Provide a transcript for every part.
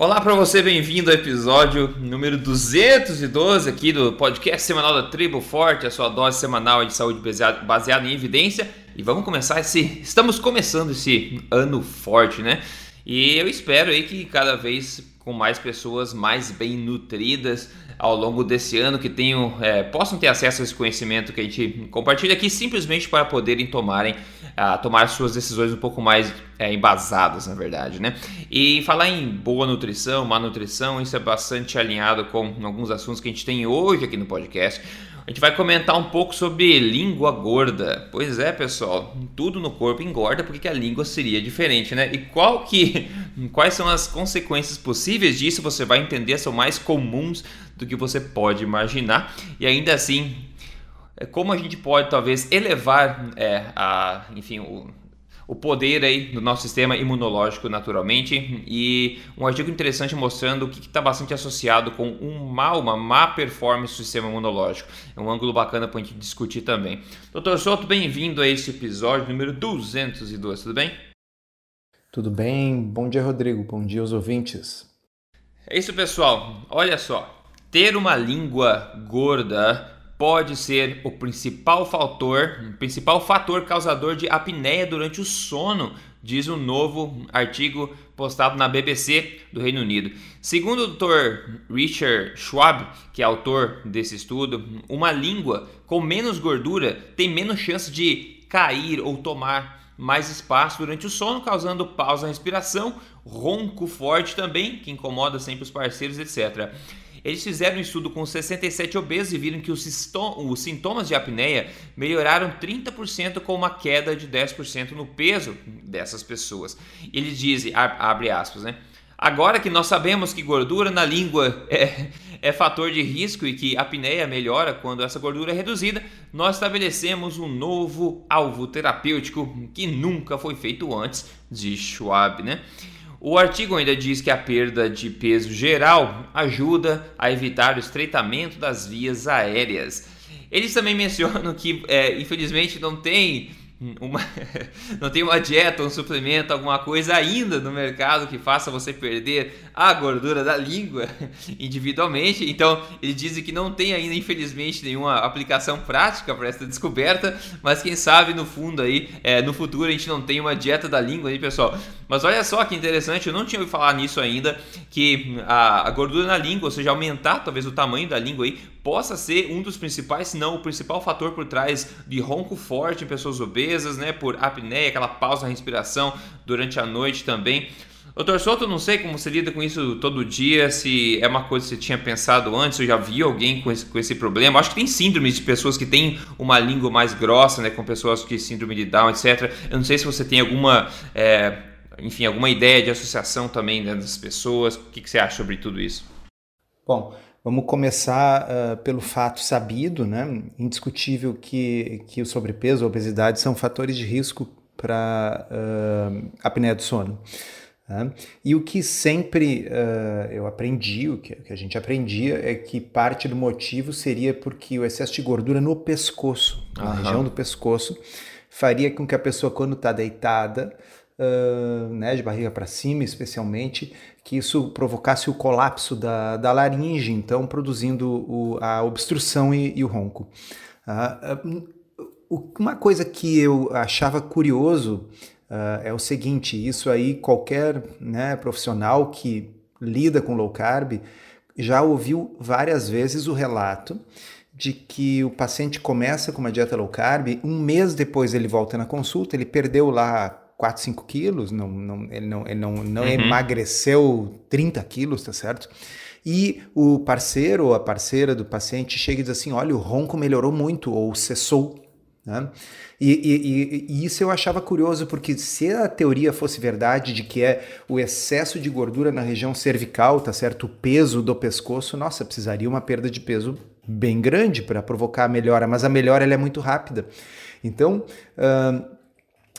Olá para você, bem-vindo ao episódio número 212 aqui do podcast semanal da Tribo Forte, a sua dose semanal de saúde baseada em evidência. E vamos começar esse. Estamos começando esse ano forte, né? E eu espero aí que cada vez com mais pessoas mais bem nutridas ao longo desse ano que tenham, é, possam ter acesso a esse conhecimento que a gente compartilha aqui simplesmente para poderem tomarem a tomar suas decisões um pouco mais é, embasadas, na verdade, né? E falar em boa nutrição, má nutrição, isso é bastante alinhado com alguns assuntos que a gente tem hoje aqui no podcast. A gente vai comentar um pouco sobre língua gorda. Pois é, pessoal, tudo no corpo engorda, porque a língua seria diferente, né? E qual que, quais são as consequências possíveis disso? Você vai entender, são mais comuns do que você pode imaginar. E ainda assim, é, como a gente pode talvez elevar é, a, enfim, o, o poder aí do nosso sistema imunológico naturalmente e um artigo interessante mostrando o que está bastante associado com um mal, uma má performance do sistema imunológico. É um ângulo bacana para a gente discutir também. Doutor Soto, bem-vindo a esse episódio número 202, tudo bem? Tudo bem, bom dia Rodrigo, bom dia aos ouvintes. É isso pessoal, olha só, ter uma língua gorda pode ser o principal fator, o principal fator causador de apneia durante o sono, diz um novo artigo postado na BBC do Reino Unido. Segundo o Dr. Richard Schwab, que é autor desse estudo, uma língua com menos gordura tem menos chance de cair ou tomar mais espaço durante o sono, causando pausa na respiração, ronco forte também, que incomoda sempre os parceiros, etc. Eles fizeram um estudo com 67 obesos e viram que os, sintomas de apneia melhoraram 30% com uma queda de 10% no peso dessas pessoas. Eles dizem, abre aspas, né? Agora que nós sabemos que gordura na língua é, é fator de risco e que a apneia melhora quando essa gordura é reduzida, nós estabelecemos um novo alvo terapêutico que nunca foi feito antes, de Schwab, né? O artigo ainda diz que a perda de peso geral ajuda a evitar o estreitamento das vias aéreas. Eles também mencionam que, é, infelizmente, não tem uma, não tem uma dieta, um suplemento, alguma coisa ainda no mercado que faça você perder a gordura da língua individualmente. Então, ele dizem que não tem ainda, infelizmente, nenhuma aplicação prática para essa descoberta, mas quem sabe no fundo aí, é, no futuro a gente não tem uma dieta da língua aí, pessoal. Mas olha só que interessante, eu não tinha ouvido falar nisso ainda, que a, a gordura na língua, ou seja, aumentar talvez o tamanho da língua aí, possa ser um dos principais, se não o principal fator por trás de ronco forte em pessoas obesas, né, por apneia, aquela pausa na respiração durante a noite também. Doutor Souto, não sei como você lida com isso todo dia, se é uma coisa que você tinha pensado antes, ou já viu alguém com esse, com esse problema. Acho que tem síndromes de pessoas que têm uma língua mais grossa, né, com pessoas que síndrome de Down, etc. Eu não sei se você tem alguma, é, enfim, alguma ideia de associação também né, das pessoas. O que, que você acha sobre tudo isso? Bom, Vamos começar uh, pelo fato sabido, né, indiscutível, que, que o sobrepeso, a obesidade são fatores de risco para uh, apneia do sono. Né? E o que sempre uh, eu aprendi, o que, que, a gente aprendia, é que parte do motivo seria porque o excesso de gordura no pescoço, na região do pescoço, faria com que a pessoa, quando está deitada, uh, né, de barriga para cima, especialmente, que isso provocasse o colapso da, da laringe, então produzindo o, a obstrução e, e o ronco. Uh, uma coisa que eu achava curioso uh, é o seguinte: isso aí qualquer né, profissional que lida com low carb já ouviu várias vezes o relato de que o paciente começa com uma dieta low carb, um mês depois ele volta na consulta, ele perdeu lá 4, 5 quilos, não, não, ele não, ele não, não uhum. emagreceu 30 quilos, tá certo? E o parceiro ou a parceira do paciente chega e diz assim: olha, o ronco melhorou muito ou cessou. Né? E, e, e, isso eu achava curioso, porque se a teoria fosse verdade de que é o excesso de gordura na região cervical, tá certo? O peso do pescoço, nossa, precisaria uma perda de peso bem grande para provocar a melhora, mas a melhora ela é muito rápida. Então, uh,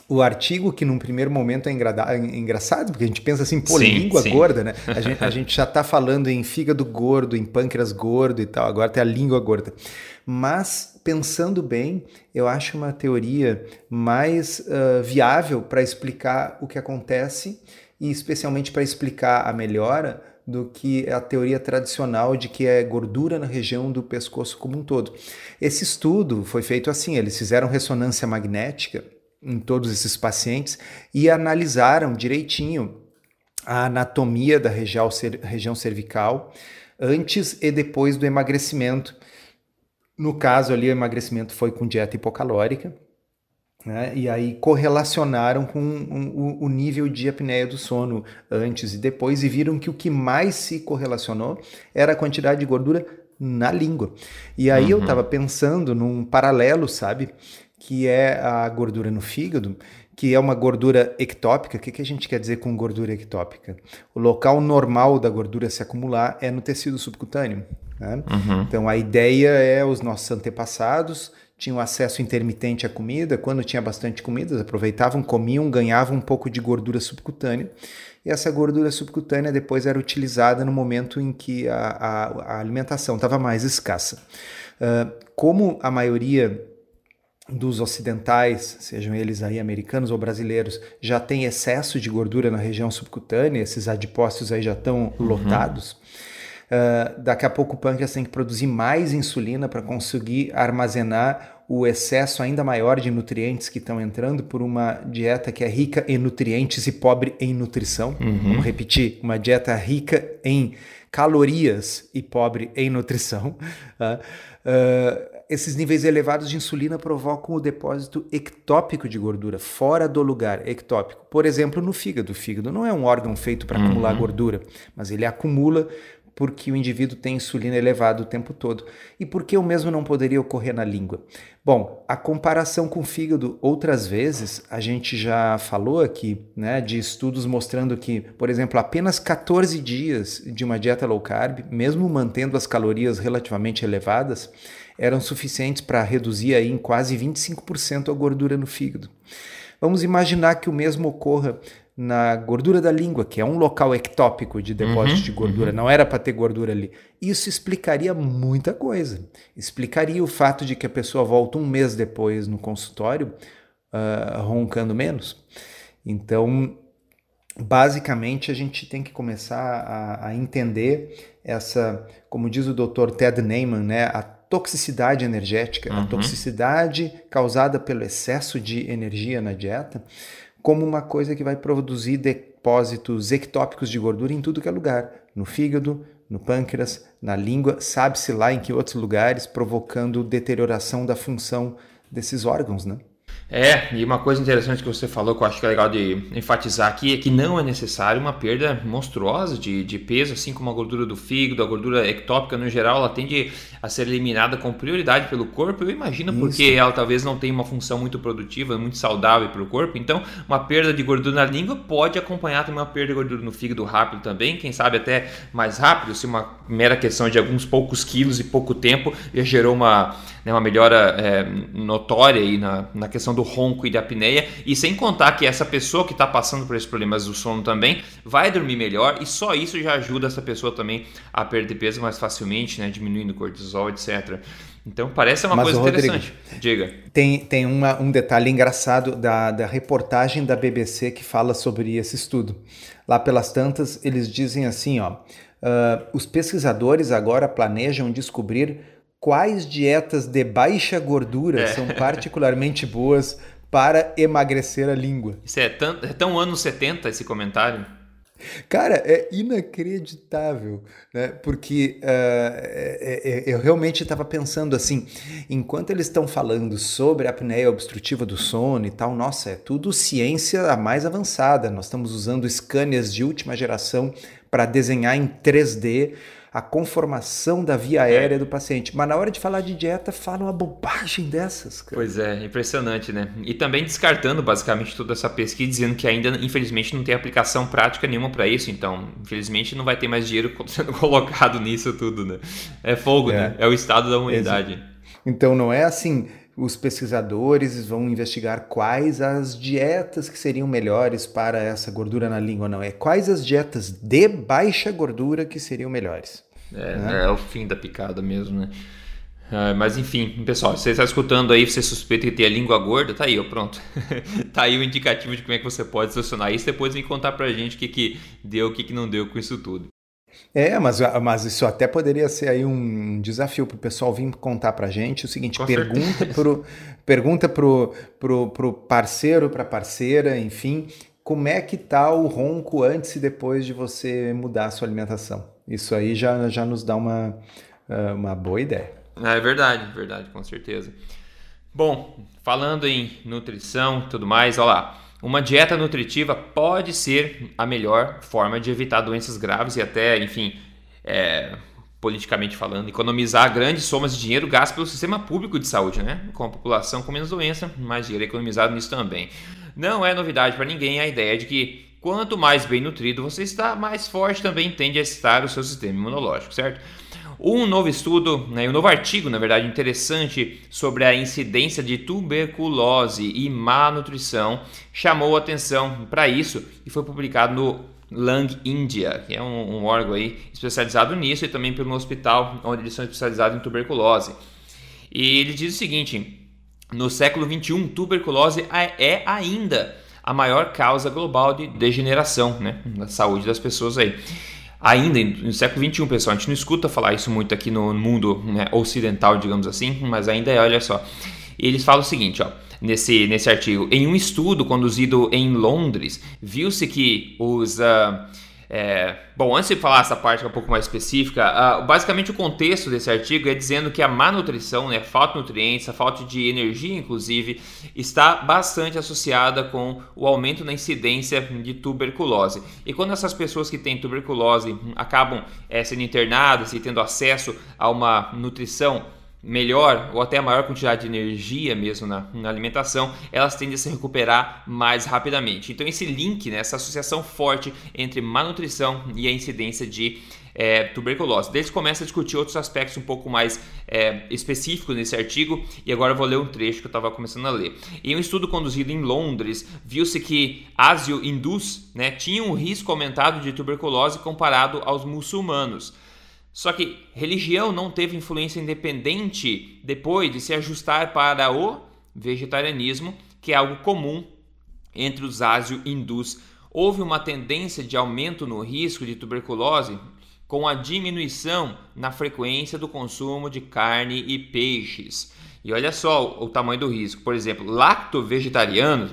o artigo, que num primeiro momento é, é engraçado, porque a gente pensa assim, pô, sim, língua sim. gorda, né? A gente, a gente já está falando em fígado gordo, em pâncreas gordo e tal, agora tem a língua gorda. Mas, pensando bem, eu acho uma teoria mais uh, viável para explicar o que acontece e especialmente para explicar a melhora do que a teoria tradicional de que é gordura na região do pescoço como um todo. Esse estudo foi feito assim: eles fizeram ressonância magnética em todos esses pacientes e analisaram direitinho a anatomia da região, região cervical antes e depois do emagrecimento. No caso ali, o emagrecimento foi com dieta hipocalórica, né? E aí correlacionaram com um, o nível de apneia do sono antes e depois e viram que o que mais se correlacionou era a quantidade de gordura na língua. E aí uhum. eu estava pensando num paralelo, sabe? Que é a gordura no fígado, que é uma gordura ectópica. O que, que a gente quer dizer com gordura ectópica? O local normal da gordura se acumular é no tecido subcutâneo. Né? Uhum. Então a ideia é os nossos antepassados tinham acesso intermitente à comida, quando tinha bastante comida, aproveitavam, comiam, ganhavam um pouco de gordura subcutânea. E essa gordura subcutânea depois era utilizada no momento em que a, a, a alimentação estava mais escassa. Uh, como a maioria dos ocidentais, sejam eles aí americanos ou brasileiros, já tem excesso de gordura na região subcutânea, esses adipócitos aí já estão uhum. lotados, Uh, daqui a pouco o pâncreas tem que produzir mais insulina para conseguir armazenar o excesso ainda maior de nutrientes que estão entrando por uma dieta que é rica em nutrientes e pobre em nutrição. Uhum. Vamos repetir: uma dieta rica em calorias e pobre em nutrição. Uh, uh, esses níveis elevados de insulina provocam o depósito ectópico de gordura fora do lugar ectópico. Por exemplo, no fígado. O fígado não é um órgão feito para uhum. acumular gordura, mas ele acumula porque o indivíduo tem insulina elevada o tempo todo. E por que o mesmo não poderia ocorrer na língua? Bom, a comparação com o fígado, outras vezes, a gente já falou aqui, né, de estudos mostrando que, por exemplo, apenas 14 dias de uma dieta low carb, mesmo mantendo as calorias relativamente elevadas, eram suficientes para reduzir aí em quase 25% a gordura no fígado. Vamos imaginar que o mesmo ocorra na gordura da língua, que é um local ectópico de depósito uhum, de gordura, uhum. não era para ter gordura ali. Isso explicaria muita coisa. Explicaria o fato de que a pessoa volta um mês depois no consultório uh, roncando menos. Então, basicamente, a gente tem que começar a, a entender essa, como diz o Dr. Ted Neyman, né, a toxicidade energética, uhum. a toxicidade causada pelo excesso de energia na dieta como uma coisa que vai produzir depósitos ectópicos de gordura em tudo que é lugar, no fígado, no pâncreas, na língua, sabe-se lá em que outros lugares, provocando deterioração da função desses órgãos, né? É, e uma coisa interessante que você falou que eu acho que é legal de enfatizar aqui é que não é necessário uma perda monstruosa de, de peso, assim como a gordura do fígado, a gordura ectópica no geral, ela tende a ser eliminada com prioridade pelo corpo. Eu imagino Isso. porque ela talvez não tenha uma função muito produtiva, muito saudável para o corpo. Então, uma perda de gordura na língua pode acompanhar também uma perda de gordura no fígado rápido também, quem sabe até mais rápido, se uma mera questão de alguns poucos quilos e pouco tempo já gerou uma, né, uma melhora é, notória aí na, na questão do ronco e da apneia, e sem contar que essa pessoa que está passando por esses problemas do sono também vai dormir melhor, e só isso já ajuda essa pessoa também a perder peso mais facilmente, né, diminuindo o cortisol, etc. Então parece uma Mas, coisa Rodrigo, interessante. Diga. Tem, tem uma, um detalhe engraçado da, da reportagem da BBC que fala sobre esse estudo. Lá pelas tantas, eles dizem assim: ó, uh, os pesquisadores agora planejam descobrir quais dietas de baixa gordura é. são particularmente boas para emagrecer a língua. Isso é tão, é tão anos 70 esse comentário. Cara, é inacreditável, né? Porque uh, eu realmente estava pensando assim, enquanto eles estão falando sobre a apneia obstrutiva do sono e tal, nossa, é tudo ciência a mais avançada. Nós estamos usando scanners de última geração para desenhar em 3D a conformação da via é. aérea é. do paciente. Mas na hora de falar de dieta, falam uma bobagem dessas. Cara. Pois é, impressionante, né? E também descartando basicamente toda essa pesquisa, dizendo que ainda, infelizmente, não tem aplicação prática nenhuma para isso. Então, infelizmente, não vai ter mais dinheiro sendo colocado nisso tudo, né? É fogo, é. né? É o estado da humanidade. Então, não é assim os pesquisadores vão investigar quais as dietas que seriam melhores para essa gordura na língua, não. É quais as dietas de baixa gordura que seriam melhores. É, né? é o fim da picada mesmo, né? Uh, mas enfim, pessoal, você está escutando aí, você suspeita que tem a língua gorda, tá aí, ó, pronto. tá aí o indicativo de como é que você pode solucionar isso. Depois vem contar pra gente o que, que deu, o que, que não deu com isso tudo. É, mas, mas isso até poderia ser aí um desafio para o pessoal vir contar para a gente o seguinte: com pergunta pro, pergunta pro, pro, pro parceiro, para parceira, enfim, como é que tá o ronco antes e depois de você mudar a sua alimentação? Isso aí já, já nos dá uma, ah, uma boa ideia. É verdade, verdade, com certeza. Bom, falando em nutrição e tudo mais, olha lá. Uma dieta nutritiva pode ser a melhor forma de evitar doenças graves e até, enfim, é, politicamente falando, economizar grandes somas de dinheiro gastos pelo sistema público de saúde, né? Com a população com menos doença, mais dinheiro economizado nisso também. Não é novidade para ninguém a ideia de que quanto mais bem nutrido você está, mais forte também tende a estar o seu sistema imunológico, certo? Um novo estudo, né, um novo artigo, na verdade, interessante sobre a incidência de tuberculose e má nutrição chamou atenção para isso e foi publicado no Lung India, que é um, um, órgão aí especializado nisso e também pelo hospital onde eles são especializados em tuberculose. E ele diz o seguinte: no século 21, tuberculose é ainda a maior causa global de degeneração né, na saúde das pessoas aí ainda no século XXI, pessoal. A gente não escuta falar isso muito aqui no mundo né, ocidental, digamos assim, mas ainda é, olha só. Eles falam o seguinte, ó, nesse, nesse artigo: em um estudo conduzido em Londres, viu-se que os. Uh, é, bom, antes de falar essa parte é um pouco mais específica, uh, basicamente o contexto desse artigo é dizendo que a má nutrição, né, falta de nutrientes, a falta de energia, inclusive, está bastante associada com o aumento na incidência de tuberculose. E quando essas pessoas que têm tuberculose acabam é, sendo internadas e tendo acesso a uma nutrição melhor ou até a maior quantidade de energia mesmo na, na, alimentação, elas tendem a se recuperar mais rapidamente. Então esse link, né, essa associação forte entre má nutrição e a incidência de é, tuberculose. Eles começam a discutir outros aspectos um pouco mais é, específicos nesse artigo e agora eu vou ler um trecho que eu estava começando a ler. Em um estudo conduzido em Londres, viu-se que ásio-hindus né, tinham um risco aumentado de tuberculose comparado aos muçulmanos. Só que religião não teve influência independente depois de se ajustar para o vegetarianismo, que é algo comum entre os ásio-hindus. Houve uma tendência de aumento no risco de tuberculose com a diminuição na frequência do consumo de carne e peixes. E olha só o tamanho do risco. Por exemplo, lacto-vegetarianos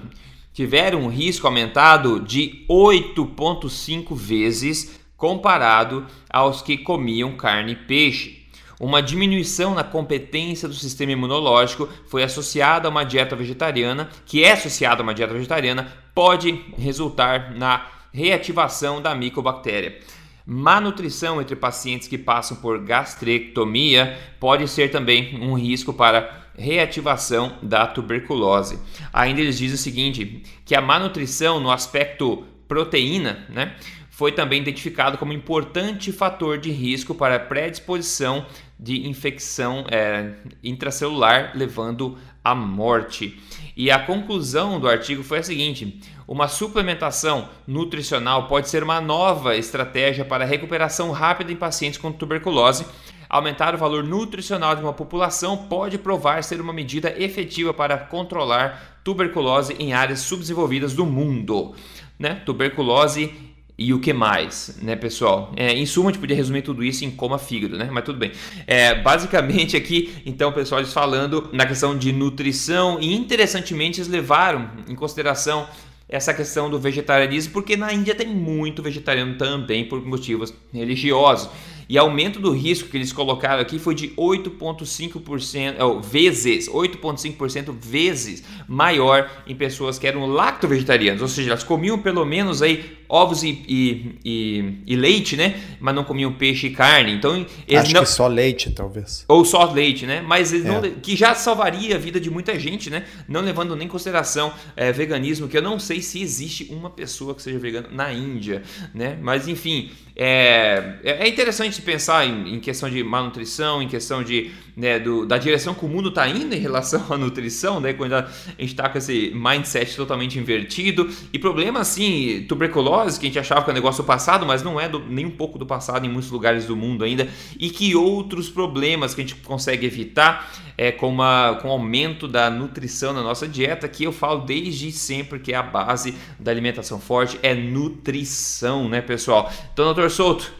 tiveram um risco aumentado de 8,5 vezes comparado aos que comiam carne e peixe. Uma diminuição na competência do sistema imunológico foi associada a uma dieta vegetariana, que é associada a uma dieta vegetariana, pode resultar na reativação da micobactéria. Má nutrição entre pacientes que passam por gastrectomia pode ser também um risco para reativação da tuberculose. Ainda eles dizem o seguinte, que a má nutrição no aspecto proteína, né, foi também identificado como importante fator de risco para predisposição de infecção é, intracelular, levando à morte. E a conclusão do artigo foi a seguinte: uma suplementação nutricional pode ser uma nova estratégia para a recuperação rápida em pacientes com tuberculose. Aumentar o valor nutricional de uma população pode provar ser uma medida efetiva para controlar tuberculose em áreas subdesenvolvidas do mundo. Né? Tuberculose e o que mais, né, pessoal? É, em suma, a gente podia resumir tudo isso em coma fígado, né? Mas tudo bem. É, basicamente aqui, então, pessoal, eles falando na questão de nutrição e interessantemente eles levaram em consideração essa questão do vegetarianismo, porque na Índia tem muito vegetariano também por motivos religiosos. E aumento do risco que eles colocaram aqui foi de 8,5% oh, vezes, 8,5% vezes maior em pessoas que eram lacto-vegetarianas, ou seja, elas comiam pelo menos aí ovos e, e, e, e, leite, né? Mas não comiam peixe e carne. Então, eles Acho não... que só leite, talvez. Ou só leite, né? Mas eles é. não... que já salvaria a vida de muita gente, né? Não levando nem em consideração é, veganismo, que eu não sei se existe uma pessoa que seja vegana na Índia, né? Mas enfim, é, é interessante pensar em, em questão de malnutrição, em questão de, né, do, da direção que o mundo está indo em relação à nutrição, né, quando a gente está com esse mindset totalmente invertido. E problema assim, tuberculose, que a gente achava que é um negócio passado, mas não é do, nem um pouco do passado em muitos lugares do mundo ainda. E que outros problemas que a gente consegue evitar é, com, uma, com o aumento da nutrição na nossa dieta, que eu falo desde sempre que é a base da alimentação forte, é nutrição, né, pessoal? Então, doutor Souto,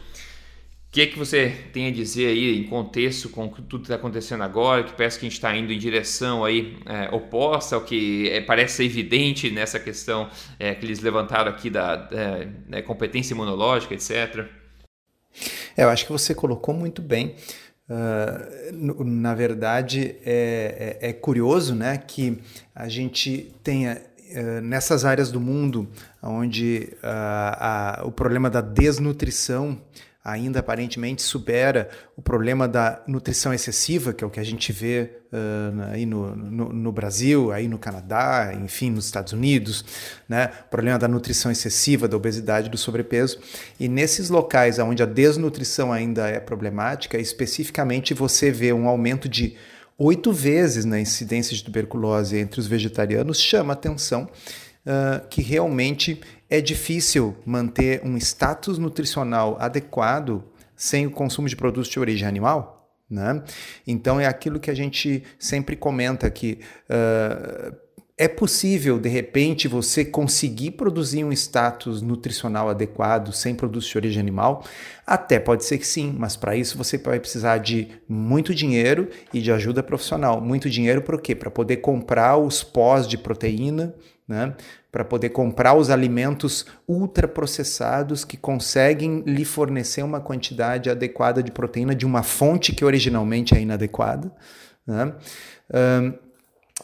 que, que você tem a dizer aí em contexto com tudo que está acontecendo agora, que parece que a gente está indo em direção aí é, oposta ao que é, parece ser evidente nessa questão é, que eles levantaram aqui da é, né, competência imunológica, etc. É, eu acho que você colocou muito bem. Uh, na verdade, é, é, é, curioso né, que a gente tenha uh, nessas áreas do mundo onde uh, o problema da desnutrição ainda aparentemente supera o problema da nutrição excessiva, que é o que a gente vê uh, aí no, no, no, Brasil, aí no Canadá, enfim, nos Estados Unidos, né? o problema da nutrição excessiva, da obesidade, do sobrepeso. E nesses locais onde a desnutrição ainda é problemática, especificamente você vê um aumento de oito vezes na incidência de tuberculose entre os vegetarianos, chama atenção uh, que realmente é difícil manter um status nutricional adequado sem o consumo de produtos de origem animal. Né? Então é aquilo que a gente sempre comenta que uh, é possível de repente você conseguir produzir um status nutricional adequado sem produtos de origem animal? Até pode ser que sim, mas para isso você vai precisar de muito dinheiro e de ajuda profissional. Muito dinheiro para quê? Para poder comprar os pós de proteína, né? para poder comprar os alimentos ultraprocessados que conseguem lhe fornecer uma quantidade adequada de proteína de uma fonte que originalmente é inadequada. Né? Um,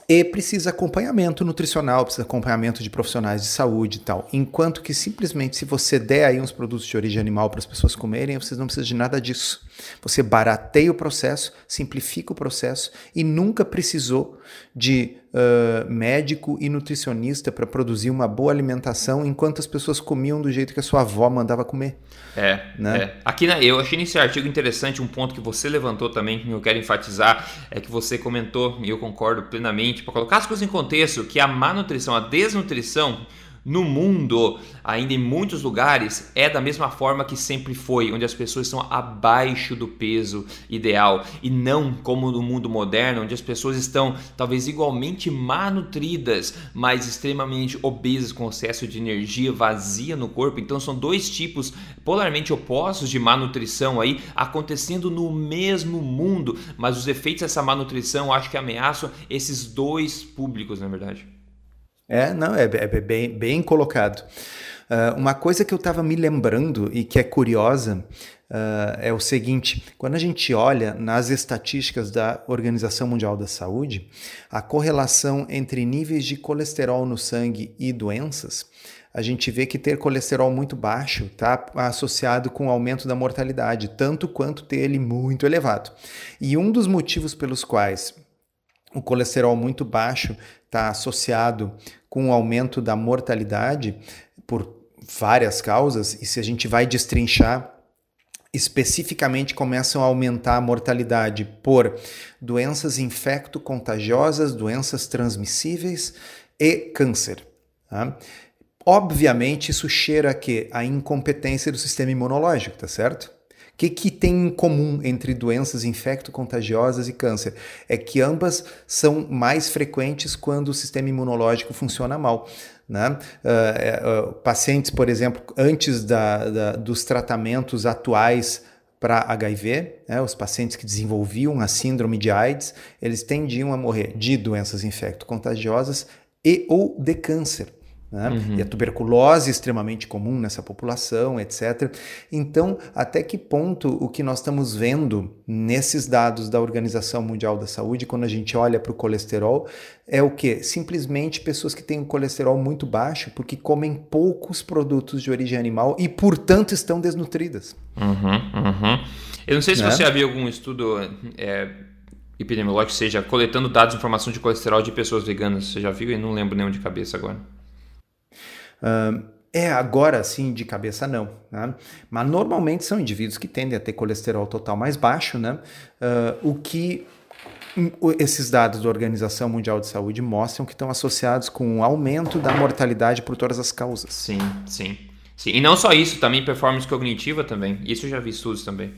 e precisa acompanhamento nutricional, precisa acompanhamento de profissionais de saúde e tal. Enquanto que simplesmente se você der aí uns produtos de origem animal para as pessoas comerem, vocês não precisam de nada disso. Você barateia o processo, simplifica o processo e nunca precisou de uh, médico e nutricionista para produzir uma boa alimentação enquanto as pessoas comiam do jeito que a sua avó mandava comer. É, né? É. Aqui na, eu achei nesse artigo interessante um ponto que você levantou também, que eu quero enfatizar, é que você comentou, e eu concordo plenamente, para colocar as coisas em contexto, que a má nutrição, a desnutrição, no mundo, ainda em muitos lugares, é da mesma forma que sempre foi, onde as pessoas estão abaixo do peso ideal e não como no mundo moderno, onde as pessoas estão talvez igualmente malnutridas, mas extremamente obesas com excesso de energia vazia no corpo. Então são dois tipos polarmente opostos de má nutrição aí acontecendo no mesmo mundo, mas os efeitos dessa má nutrição acho que ameaçam esses dois públicos, na verdade. É, não, é, é bem, bem colocado. Uh, uma coisa que eu estava me lembrando e que é curiosa uh, é o seguinte: quando a gente olha nas estatísticas da Organização Mundial da Saúde, a correlação entre níveis de colesterol no sangue e doenças, a gente vê que ter colesterol muito baixo está associado com o aumento da mortalidade, tanto quanto ter ele muito elevado. E um dos motivos pelos quais o colesterol muito baixo está associado com o aumento da mortalidade por várias causas, e se a gente vai destrinchar, especificamente começam a aumentar a mortalidade por doenças infecto-contagiosas, doenças transmissíveis e câncer. Tá? Obviamente, isso cheira a quê? A incompetência do sistema imunológico, tá certo? O que, que tem em comum entre doenças infecto-contagiosas e câncer? É que ambas são mais frequentes quando o sistema imunológico funciona mal. Né? Uh, uh, pacientes, por exemplo, antes da, da, dos tratamentos atuais para HIV, né, os pacientes que desenvolviam a síndrome de AIDS, eles tendiam a morrer de doenças infecto-contagiosas e ou de câncer. Né? Uhum. E a tuberculose é extremamente comum nessa população, etc. Então, até que ponto o que nós estamos vendo nesses dados da Organização Mundial da Saúde, quando a gente olha para o colesterol, é o que? Simplesmente pessoas que têm um colesterol muito baixo porque comem poucos produtos de origem animal e, portanto, estão desnutridas. Uhum, uhum. Eu não sei se né? você viu algum estudo é, epidemiológico, seja coletando dados de informação de colesterol de pessoas veganas. Você já viu? Eu não lembro nenhum de cabeça agora. Uh, É, agora sim, de cabeça não. Né? Mas normalmente são indivíduos que tendem a ter colesterol total mais baixo, né? Uh, o que esses dados da Organização Mundial de Saúde mostram que estão associados com um aumento da mortalidade por todas as causas. Sim, sim. sim. E não só isso, também performance cognitiva também. Isso eu já vi estudos também.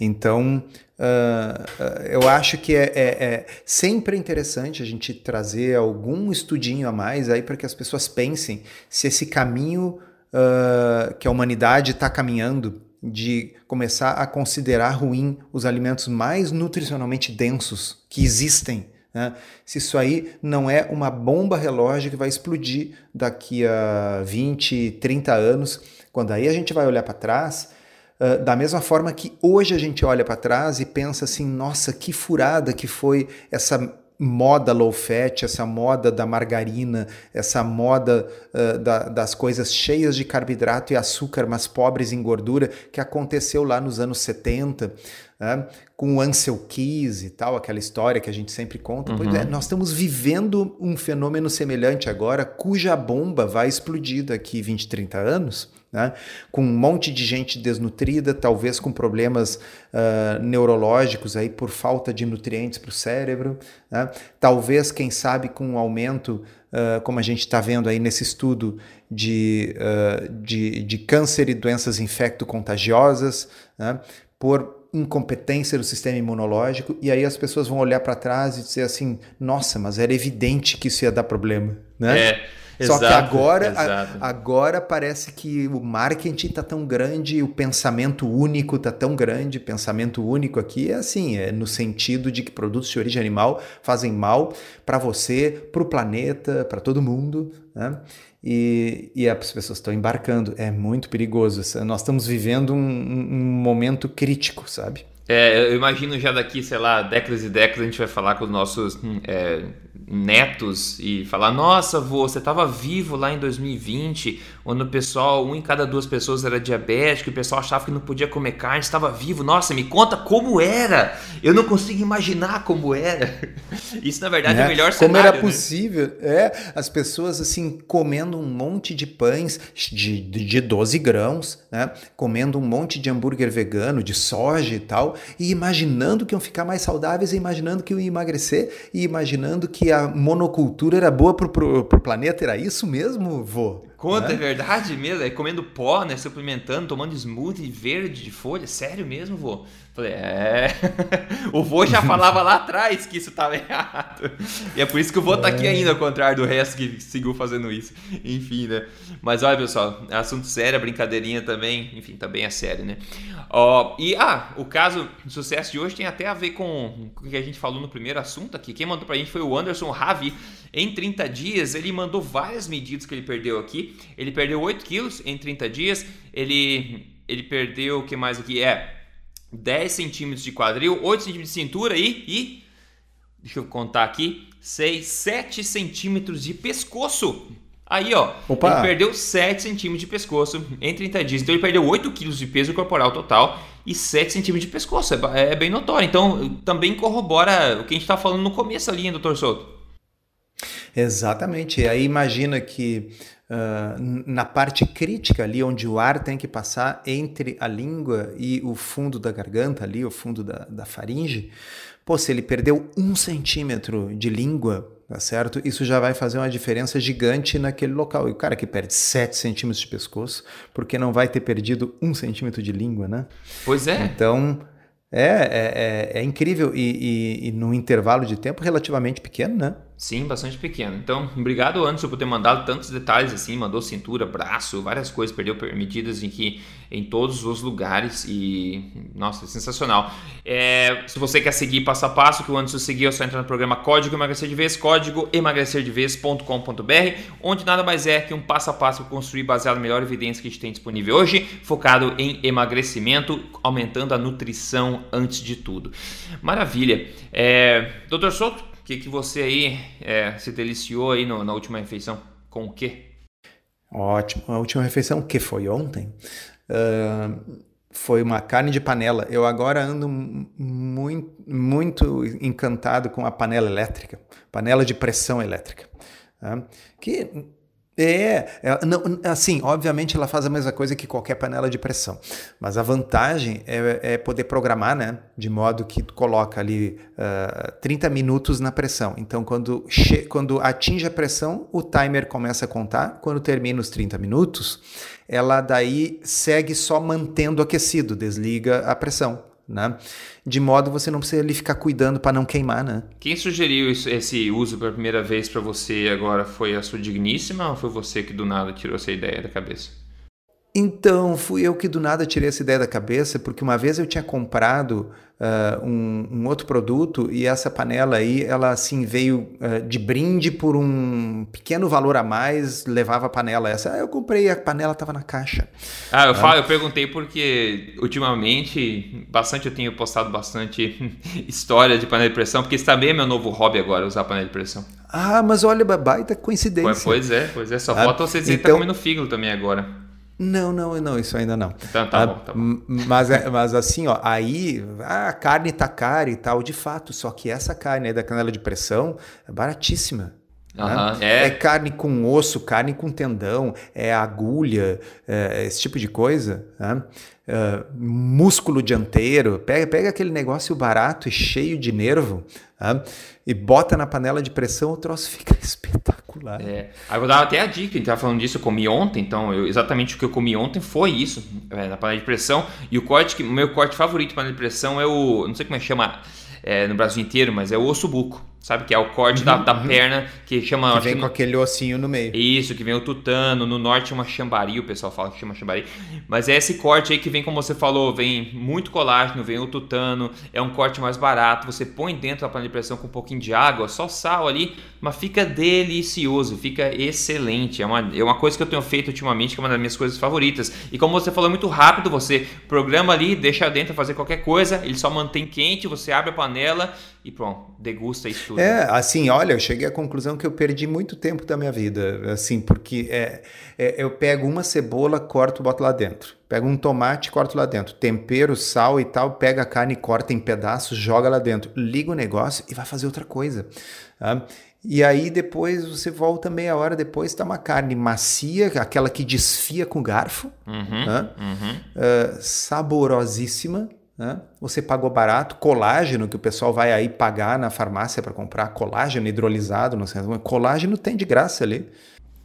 Então, uh, eu acho que é, é, é, sempre interessante a gente trazer algum estudinho a mais aí para que as pessoas pensem se esse caminho uh, que a humanidade está caminhando de começar a considerar ruim os alimentos mais nutricionalmente densos que existem. Né? Se isso aí não é uma bomba relógio que vai explodir daqui a 20, 30 anos, quando aí a gente vai olhar para trás ah, da mesma forma que hoje a gente olha para trás e pensa assim, nossa, que furada que foi essa moda low fat, essa moda da margarina, essa moda uh, da, das coisas cheias de carboidrato e açúcar, mas pobres em gordura, que aconteceu lá nos anos 70, né? com o Ansel Keys e tal, aquela história que a gente sempre conta. Uhum. Pois é, nós estamos vivendo um fenômeno semelhante agora, cuja bomba vai explodir daqui 20, 30 anos né? com um monte de gente desnutrida, talvez com problemas uh, neurológicos aí por falta de nutrientes para o cérebro, né? talvez, quem sabe, com um aumento, uh, como a gente está vendo aí nesse estudo, de, uh, de, de câncer e doenças infecto-contagiosas, né? por incompetência do sistema imunológico, e aí as pessoas vão olhar para trás e dizer assim: nossa, mas era evidente que isso ia dar problema. Né? É. Só que agora, a, agora parece que o marketing está tão grande, o pensamento único está tão grande. Pensamento único aqui é assim, é no sentido de que produtos de origem animal fazem mal para você, para o planeta, para todo mundo. Né? E, e, as pessoas estão embarcando. É muito perigoso. Nós estamos vivendo um, um momento crítico, sabe? É, eu imagino já daqui, sei lá, décadas e décadas a gente vai falar com os nossos hum, é, netos e falar: Nossa, vô, você estava vivo lá em 2020, quando o pessoal, um em cada duas pessoas era diabético, e o pessoal achava que não podia comer carne, estava vivo. Nossa, me conta como era! Eu não consigo imaginar como era. Isso, na verdade, é, é o melhor como cenário. Como era né? possível? É, as pessoas assim, comendo um monte de pães de, de 12 grãos, né? comendo um monte de hambúrguer vegano, de soja e tal, e imaginando que iam ficar mais saudáveis, e imaginando que iam emagrecer, e imaginando que a monocultura era boa pro, pro, pro planeta, era isso mesmo, vô? Conta, né? é verdade mesmo? É comendo pó, né? Suplementando, tomando smoothie verde de folha? Sério mesmo, vô? Falei, é. o vô já falava lá atrás que isso estava errado. E é por isso que o vô tá aqui é. ainda, ao contrário do resto que seguiu fazendo isso. Enfim, né? Mas olha, pessoal, é assunto sério, brincadeirinha também. Enfim, também é sério, né? Ó, e, ah, o caso de sucesso de hoje tem até a ver com o que a gente falou no primeiro assunto aqui. Quem mandou pra gente foi o Anderson Ravi. Em 30 dias, ele mandou várias medidas que ele perdeu aqui. Ele perdeu 8 quilos em 30 dias. Ele, ele perdeu, o que mais aqui? É 10 centímetros de quadril, 8 centímetros de cintura e, e deixa eu contar aqui, 6, 7 centímetros de pescoço. Aí, ó, Opa. ele perdeu 7 centímetros de pescoço em 30 dias. Então, ele perdeu 8 quilos de peso corporal total e 7 centímetros de pescoço. É, é bem notório. Então, também corrobora o que a gente está falando no começo ali, hein, doutor Souto? Exatamente. E aí imagina que uh, na parte crítica ali, onde o ar tem que passar entre a língua e o fundo da garganta ali, o fundo da, da faringe, pô, se ele perdeu um centímetro de língua, tá certo? Isso já vai fazer uma diferença gigante naquele local. E o cara que perde 7 centímetros de pescoço, porque não vai ter perdido um centímetro de língua, né? Pois é. Então... É, é, é, é incrível e, e, e num intervalo de tempo relativamente pequeno, né? Sim, bastante pequeno. Então, obrigado Anderson por ter mandado tantos detalhes assim, mandou cintura, braço, várias coisas, perdeu medidas em que em todos os lugares e nossa, sensacional. É, se você quer seguir passo a passo que o Anderson seguiu, é só entrar no programa Código Emagrecer de Vez, código emagrecerdevez.com.br, onde nada mais é que um passo a passo construir baseado na melhor evidência que a gente tem disponível hoje, focado em emagrecimento, aumentando a nutrição antes de tudo. Maravilha. É, Doutor Souto, o que, que você aí é, se deliciou aí no, na última refeição? Com o quê? Ótimo. A última refeição, que foi ontem, uh, foi uma carne de panela. Eu agora ando muito, muito encantado com a panela elétrica, panela de pressão elétrica. Tá? Que É, é não, assim, obviamente ela faz a mesma coisa que qualquer panela de pressão, mas a vantagem é, é poder programar, né? De modo que tu coloca ali uh, 30 minutos na pressão. Então, quando, quando atinge a pressão, o timer começa a contar. Quando termina os 30 minutos, ela daí segue só mantendo aquecido, desliga a pressão né? De modo você não precisa ali ficar cuidando para não queimar, né? Quem sugeriu isso, esse uso pela primeira vez para você agora foi a sua digníssima ou foi você que do nada tirou essa ideia da cabeça? Então, fui eu que do nada tirei essa ideia da cabeça, porque uma vez eu tinha comprado uh, um, um, outro produto e essa panela aí, ela assim veio uh, de brinde por um pequeno valor a mais, levava a panela essa. Aí eu comprei, a panela estava na caixa. Ah, eu, uh, falo, eu perguntei porque ultimamente, bastante eu tenho postado bastante história de panela de pressão, porque isso também é meu novo hobby agora, usar panela de pressão. Ah, mas olha, baita coincidência. Pois é, pois é. Só ah, falta você dizer então, que tá comendo fígado também agora. Não, não, não, isso ainda não. Então tá ah, bom, tá bom. Mas, é, mas assim, ó, aí a carne tá cara e tal, de fato, só que essa carne aí da canela de pressão é baratíssima. né? é. é. carne com osso, carne com tendão, é agulha, é esse tipo de coisa. Né? Uh, músculo dianteiro, pega, pega aquele negócio barato e cheio de nervo né? e bota na panela de pressão, o troço fica espetacular. É. Aí vou dar até a dica, gente tava falando disso, eu comi ontem, então eu, exatamente o que eu comi ontem foi isso, é, na panela de pressão. E o corte, que, meu corte favorito de panela de pressão é o, não sei como é que chama é, no Brasil inteiro, mas é o osso buco. Sabe que é o corte uhum, da, da uhum. perna que chama. Que vem com aquele ossinho no meio. Isso, que vem o tutano. No norte chama chambari, o pessoal fala que chama chambari. Mas é esse corte aí que vem, como você falou, vem muito colágeno, vem o tutano. É um corte mais barato. Você põe dentro da panela de pressão com um pouquinho de água, só sal ali, mas fica delicioso, fica excelente. É uma, é uma coisa que eu tenho feito ultimamente, que é uma das minhas coisas favoritas. E como você falou, é muito rápido. Você programa ali, deixa dentro fazer qualquer coisa, ele só mantém quente, você abre a panela e pronto, degusta isso tudo. É, assim, olha, eu cheguei à conclusão que eu perdi muito tempo da minha vida, assim, porque é, é, eu pego uma cebola, corto, boto lá dentro. Pego um tomate, corto lá dentro. Tempero, sal e tal, pega a carne, corta em pedaços, joga lá dentro. Liga o negócio e vai fazer outra coisa. Tá? E aí depois você volta meia hora depois, tá uma carne macia, aquela que desfia com garfo, uhum, né? uhum. Uh, saborosíssima, né? Você pagou barato, colágeno, que o pessoal vai aí pagar na farmácia para comprar, colágeno hidrolisado, não sei, colágeno tem de graça ali.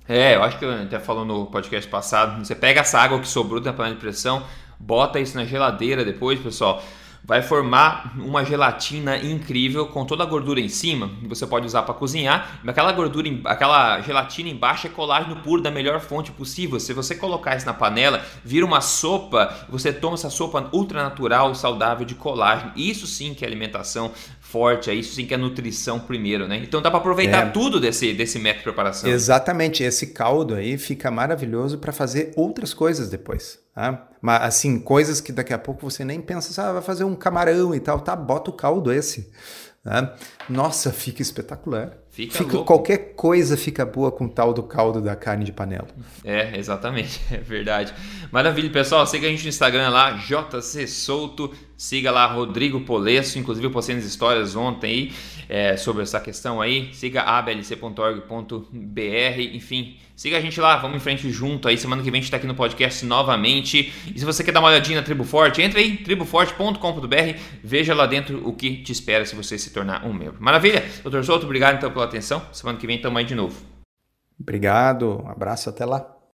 É, eu acho que eu até falou no podcast passado, você pega essa água que sobrou da panela de pressão, bota isso na geladeira depois, pessoal vai formar uma gelatina incrível com toda a gordura em cima, que você pode usar para cozinhar. Mas aquela gordura, aquela gelatina embaixo é colágeno puro da melhor fonte possível. Se você colocar isso na panela, vira uma sopa, você toma essa sopa ultra natural, saudável de colágeno. Isso sim que é alimentação forte, é isso sim que é nutrição primeiro, né? Então dá para aproveitar é. tudo desse, desse método de preparação. Exatamente, esse caldo aí fica maravilhoso para fazer outras coisas depois. Tá? Mas assim, coisas que daqui a pouco você nem pensa, ah, vai fazer um camarão e tal, tá? Bota o caldo esse. Tá? Nossa, fica espetacular. Fica, fica qualquer coisa fica boa com o tal do caldo da carne de panela. É, exatamente, é verdade. Maravilha, pessoal. Siga a gente no Instagram lá, JC Souto. Siga lá Rodrigo Polesso, inclusive eu postei nas histórias ontem aí é, sobre essa questão aí. Siga ablc.org.br, enfim, siga a gente lá, vamos em frente junto aí. Semana que vem a gente está aqui no podcast novamente. E se você quer dar uma olhadinha na Tribo Forte, entre aí, triboforte.com.br, veja lá dentro o que te espera se você se tornar um membro. Maravilha? Doutor Souto, obrigado então pela atenção. Semana que vem estamos aí de novo. Obrigado, um abraço, até lá.